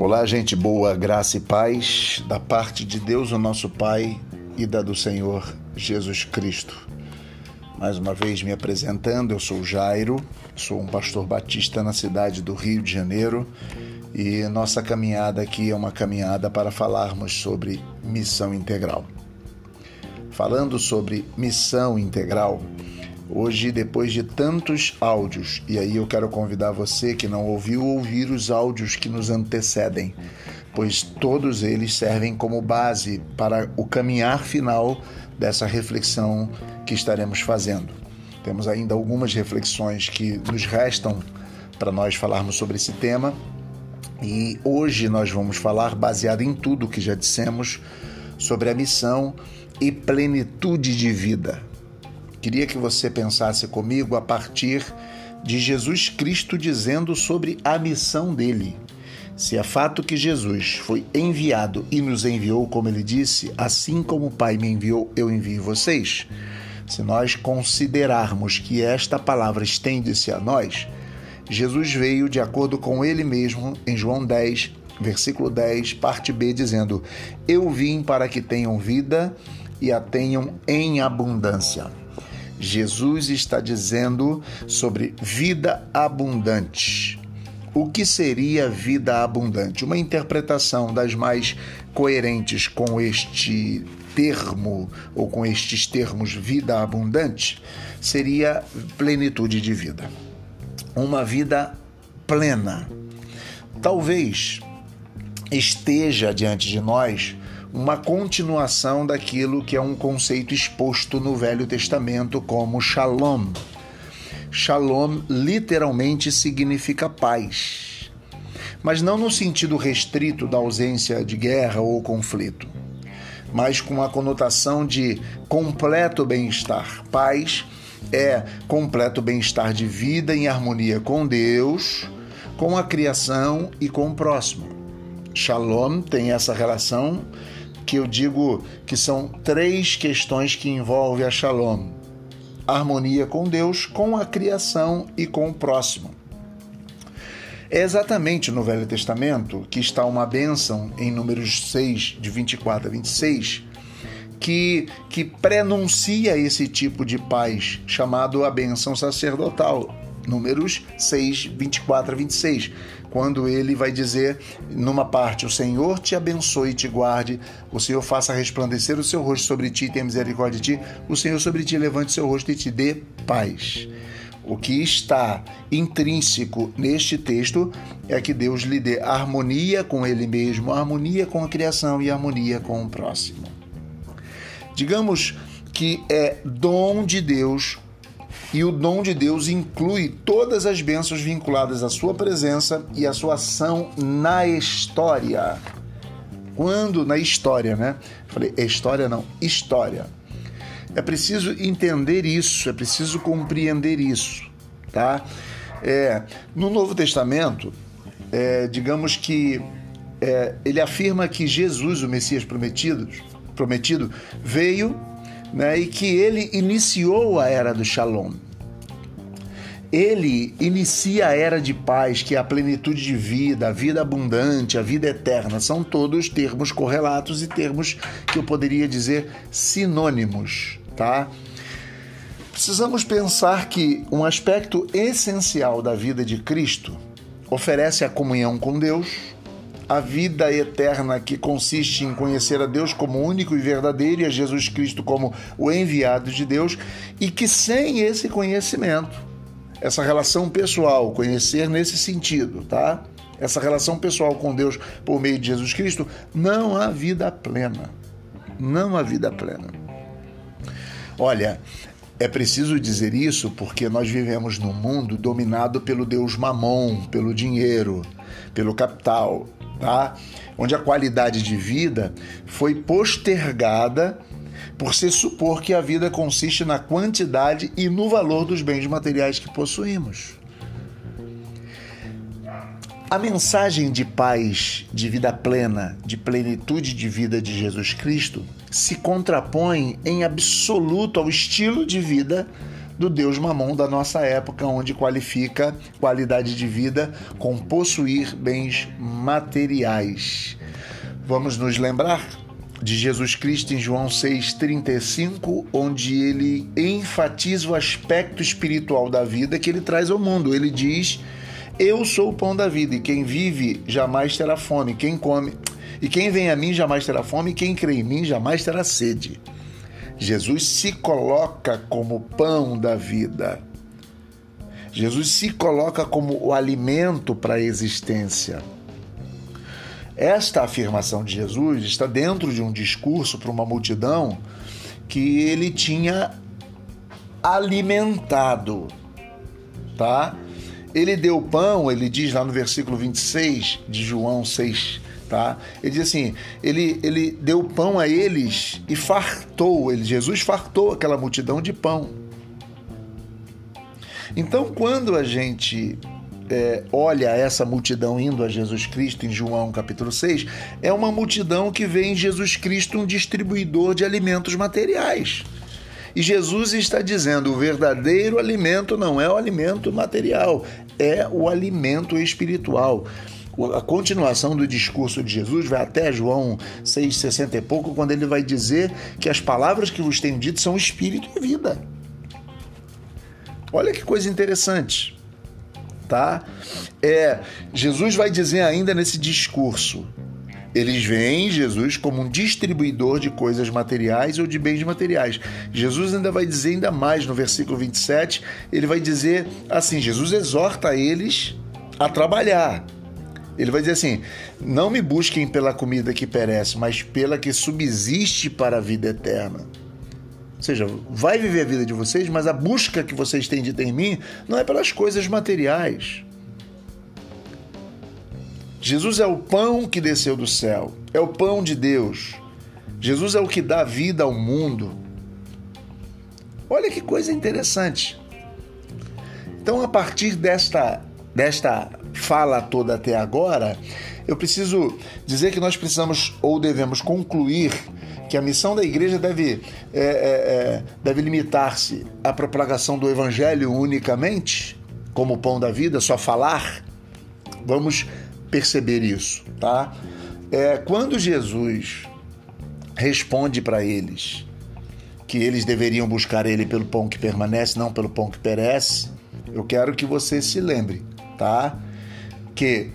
Olá, gente boa, graça e paz da parte de Deus, o nosso Pai, e da do Senhor Jesus Cristo. Mais uma vez me apresentando, eu sou Jairo, sou um pastor batista na cidade do Rio de Janeiro e nossa caminhada aqui é uma caminhada para falarmos sobre missão integral. Falando sobre missão integral, Hoje, depois de tantos áudios, e aí eu quero convidar você que não ouviu ouvir os áudios que nos antecedem, pois todos eles servem como base para o caminhar final dessa reflexão que estaremos fazendo. Temos ainda algumas reflexões que nos restam para nós falarmos sobre esse tema, e hoje nós vamos falar, baseado em tudo que já dissemos, sobre a missão e plenitude de vida Queria que você pensasse comigo a partir de Jesus Cristo dizendo sobre a missão dele. Se é fato que Jesus foi enviado e nos enviou, como ele disse, assim como o Pai me enviou, eu envio vocês. Se nós considerarmos que esta palavra estende-se a nós, Jesus veio de acordo com ele mesmo em João 10, versículo 10, parte B, dizendo: Eu vim para que tenham vida e a tenham em abundância. Jesus está dizendo sobre vida abundante. O que seria vida abundante? Uma interpretação das mais coerentes com este termo ou com estes termos vida abundante seria plenitude de vida. Uma vida plena. Talvez esteja diante de nós uma continuação daquilo que é um conceito exposto no Velho Testamento como shalom. Shalom literalmente significa paz, mas não no sentido restrito da ausência de guerra ou conflito, mas com a conotação de completo bem-estar. Paz é completo bem-estar de vida em harmonia com Deus, com a criação e com o próximo. Shalom tem essa relação que eu digo que são três questões que envolvem a Shalom: harmonia com Deus, com a criação e com o próximo. É exatamente no Velho Testamento que está uma bênção em Números 6, de 24 a 26, que, que prenuncia esse tipo de paz, chamado a bênção sacerdotal. Números 6, 24 a 26 quando ele vai dizer, numa parte, o Senhor te abençoe e te guarde, o Senhor faça resplandecer o seu rosto sobre ti e tenha misericórdia de ti, o Senhor sobre ti levante seu rosto e te dê paz. O que está intrínseco neste texto é que Deus lhe dê harmonia com Ele mesmo, harmonia com a criação e harmonia com o próximo. Digamos que é dom de Deus e o dom de Deus inclui todas as bênçãos vinculadas à sua presença e à sua ação na história. Quando na história, né? Falei, história não, história. É preciso entender isso, é preciso compreender isso, tá? É, no Novo Testamento, é, digamos que é, ele afirma que Jesus, o Messias prometido, prometido veio né, e que ele iniciou a era do Shalom. Ele inicia a era de paz, que é a plenitude de vida, a vida abundante, a vida eterna. São todos termos correlatos e termos que eu poderia dizer sinônimos, tá? Precisamos pensar que um aspecto essencial da vida de Cristo oferece a comunhão com Deus, a vida eterna que consiste em conhecer a Deus como único e verdadeiro e a Jesus Cristo como o enviado de Deus, e que sem esse conhecimento, essa relação pessoal, conhecer nesse sentido, tá? Essa relação pessoal com Deus por meio de Jesus Cristo, não há vida plena. Não há vida plena. Olha, é preciso dizer isso porque nós vivemos num mundo dominado pelo Deus Mamon, pelo dinheiro, pelo capital, tá? onde a qualidade de vida foi postergada por se supor que a vida consiste na quantidade e no valor dos bens materiais que possuímos. A mensagem de paz, de vida plena, de plenitude de vida de Jesus Cristo se contrapõe em absoluto ao estilo de vida do Deus Mamon da nossa época, onde qualifica qualidade de vida com possuir bens materiais. Vamos nos lembrar de Jesus Cristo em João 6,35, onde ele enfatiza o aspecto espiritual da vida que ele traz ao mundo. Ele diz: Eu sou o pão da vida, e quem vive jamais terá fome, quem come. E quem vem a mim jamais terá fome, e quem crê em mim jamais terá sede. Jesus se coloca como pão da vida. Jesus se coloca como o alimento para a existência. Esta afirmação de Jesus está dentro de um discurso para uma multidão que ele tinha alimentado, tá? Ele deu pão, ele diz lá no versículo 26 de João 6, tá? Ele diz assim: ele, ele deu pão a eles e fartou, ele, Jesus fartou aquela multidão de pão. Então, quando a gente é, olha essa multidão indo a Jesus Cristo em João capítulo 6, é uma multidão que vê em Jesus Cristo um distribuidor de alimentos materiais. E Jesus está dizendo: o verdadeiro alimento não é o alimento material, é o alimento espiritual a continuação do discurso de Jesus vai até João 6,60 e pouco, quando ele vai dizer que as palavras que vos tenho dito são espírito e vida. Olha que coisa interessante, tá? É, Jesus vai dizer ainda nesse discurso, eles veem Jesus como um distribuidor de coisas materiais ou de bens materiais. Jesus ainda vai dizer ainda mais no versículo 27, ele vai dizer assim, Jesus exorta eles a trabalhar, ele vai dizer assim: não me busquem pela comida que perece, mas pela que subsiste para a vida eterna. Ou seja, vai viver a vida de vocês, mas a busca que vocês têm de ter em mim não é pelas coisas materiais. Jesus é o pão que desceu do céu, é o pão de Deus. Jesus é o que dá vida ao mundo. Olha que coisa interessante. Então, a partir desta, desta fala toda até agora, eu preciso dizer que nós precisamos ou devemos concluir que a missão da igreja deve, é, é, é, deve limitar-se à propagação do evangelho unicamente, como pão da vida, só falar. Vamos perceber isso, tá? É, quando Jesus responde para eles que eles deveriam buscar ele pelo pão que permanece, não pelo pão que perece, eu quero que você se lembre, tá? Que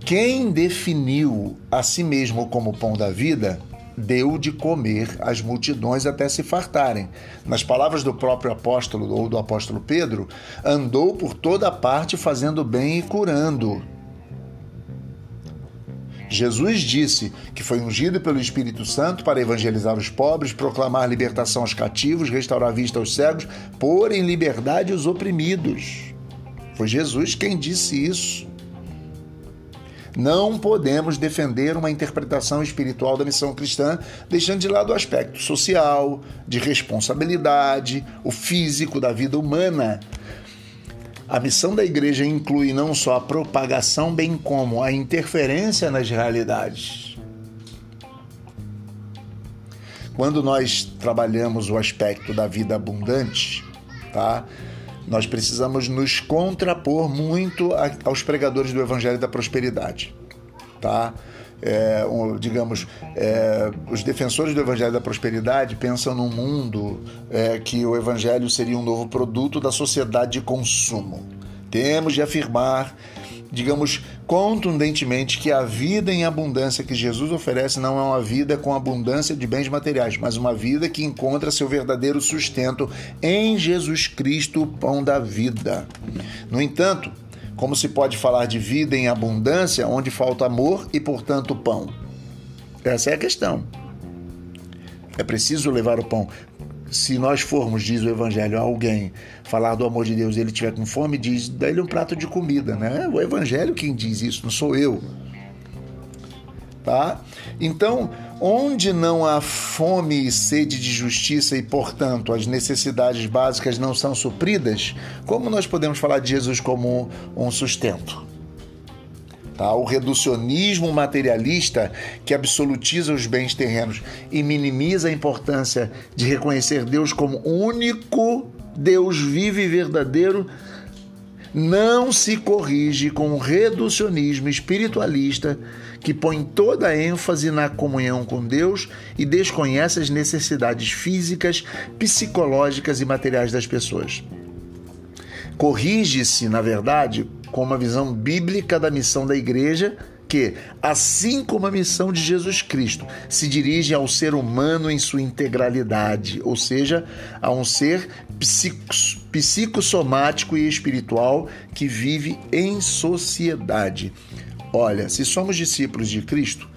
quem definiu a si mesmo como pão da vida deu de comer às multidões até se fartarem. Nas palavras do próprio apóstolo ou do apóstolo Pedro, andou por toda parte fazendo bem e curando. Jesus disse que foi ungido pelo Espírito Santo para evangelizar os pobres, proclamar libertação aos cativos, restaurar a vista aos cegos, pôr em liberdade os oprimidos. Foi Jesus quem disse isso. Não podemos defender uma interpretação espiritual da missão cristã, deixando de lado o aspecto social, de responsabilidade, o físico da vida humana. A missão da igreja inclui não só a propagação, bem como a interferência nas realidades. Quando nós trabalhamos o aspecto da vida abundante, tá? Nós precisamos nos contrapor muito aos pregadores do Evangelho da Prosperidade, tá? É, digamos, é, os defensores do Evangelho da Prosperidade pensam num mundo é, que o Evangelho seria um novo produto da sociedade de consumo. Temos de afirmar digamos contundentemente que a vida em abundância que Jesus oferece não é uma vida com abundância de bens materiais, mas uma vida que encontra seu verdadeiro sustento em Jesus Cristo, o pão da vida. No entanto, como se pode falar de vida em abundância onde falta amor e, portanto, pão? Essa é a questão. É preciso levar o pão se nós formos, diz o Evangelho, a alguém falar do amor de Deus e ele tiver com fome, diz, dá-lhe um prato de comida, né? É o Evangelho quem diz isso, não sou eu. Tá? Então, onde não há fome e sede de justiça e, portanto, as necessidades básicas não são supridas, como nós podemos falar de Jesus como um sustento? Tá? O reducionismo materialista que absolutiza os bens terrenos e minimiza a importância de reconhecer Deus como único Deus vivo e verdadeiro não se corrige com o reducionismo espiritualista que põe toda a ênfase na comunhão com Deus e desconhece as necessidades físicas, psicológicas e materiais das pessoas. Corrige-se, na verdade, com uma visão bíblica da missão da igreja que, assim como a missão de Jesus Cristo se dirige ao ser humano em sua integralidade, ou seja, a um ser psicossomático e espiritual que vive em sociedade. Olha, se somos discípulos de Cristo,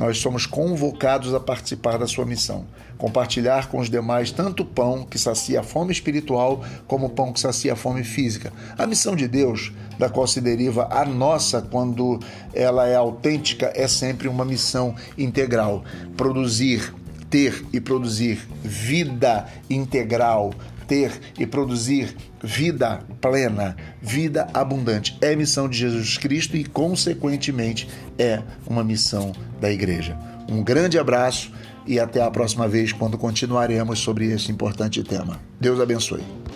nós somos convocados a participar da sua missão, compartilhar com os demais tanto o pão que sacia a fome espiritual como o pão que sacia a fome física. A missão de Deus, da qual se deriva a nossa quando ela é autêntica, é sempre uma missão integral. Produzir, ter e produzir vida integral, ter e produzir vida plena, vida abundante. É missão de Jesus Cristo e, consequentemente, é uma missão da igreja. Um grande abraço e até a próxima vez, quando continuaremos sobre esse importante tema. Deus abençoe.